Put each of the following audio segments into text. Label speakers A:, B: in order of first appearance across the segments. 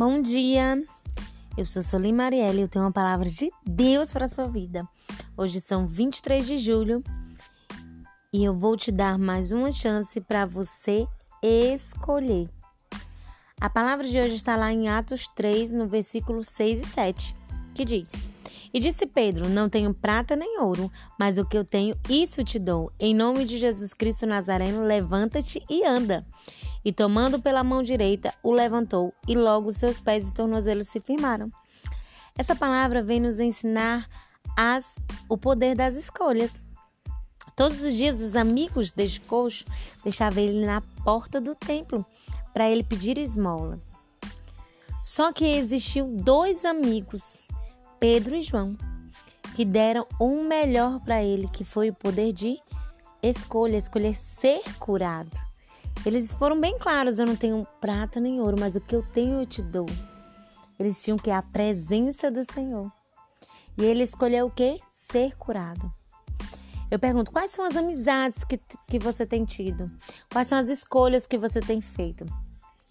A: Bom dia, eu sou Solim Marielle e eu tenho uma palavra de Deus para sua vida. Hoje são 23 de julho e eu vou te dar mais uma chance para você escolher. A palavra de hoje está lá em Atos 3, no versículo 6 e 7, que diz: E disse Pedro: Não tenho prata nem ouro, mas o que eu tenho, isso te dou. Em nome de Jesus Cristo Nazareno, levanta-te e anda e tomando pela mão direita, o levantou, e logo seus pés e tornozelos se firmaram. Essa palavra vem nos ensinar as, o poder das escolhas. Todos os dias, os amigos deste coxo deixavam ele na porta do templo para ele pedir esmolas. Só que existiu dois amigos, Pedro e João, que deram um melhor para ele, que foi o poder de escolha, escolher ser curado. Eles foram bem claros: eu não tenho prata nem ouro, mas o que eu tenho eu te dou. Eles tinham que a presença do Senhor. E ele escolheu o que? Ser curado. Eu pergunto: quais são as amizades que, que você tem tido? Quais são as escolhas que você tem feito?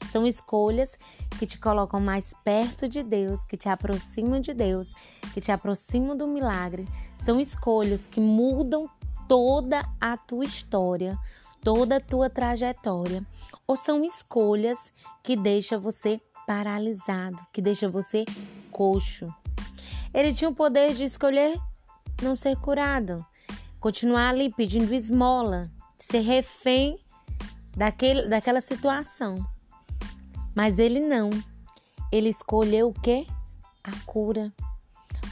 A: São escolhas que te colocam mais perto de Deus, que te aproximam de Deus, que te aproximam do milagre. São escolhas que mudam toda a tua história, toda a tua trajetória, ou são escolhas que deixam você paralisado, que deixam você coxo. Ele tinha o poder de escolher não ser curado, continuar ali pedindo esmola, ser refém daquele, daquela situação. Mas ele não. Ele escolheu o quê? A cura.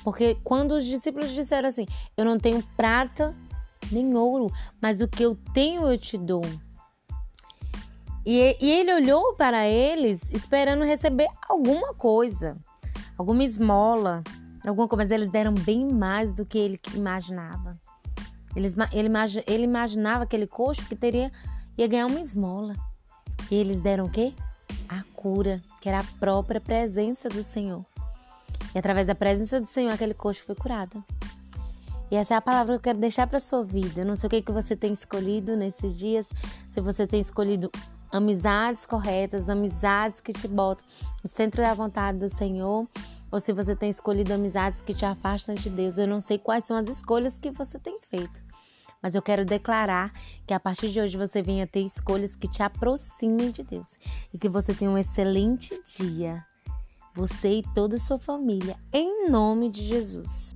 A: Porque quando os discípulos disseram assim: Eu não tenho prata nem ouro, mas o que eu tenho eu te dou. E, e ele olhou para eles esperando receber alguma coisa, alguma esmola, alguma coisa, mas eles deram bem mais do que ele imaginava. Eles, ele, ele imaginava aquele coxo que teria ia ganhar uma esmola. E eles deram o quê? A cura, que era a própria presença do Senhor. E através da presença do Senhor, aquele coxo foi curado. E essa é a palavra que eu quero deixar para sua vida. Eu não sei o que, que você tem escolhido nesses dias, se você tem escolhido amizades corretas, amizades que te botam no centro da vontade do Senhor, ou se você tem escolhido amizades que te afastam de Deus. Eu não sei quais são as escolhas que você tem feito. Mas eu quero declarar que a partir de hoje você venha ter escolhas que te aproximem de Deus e que você tenha um excelente dia. Você e toda a sua família, em nome de Jesus.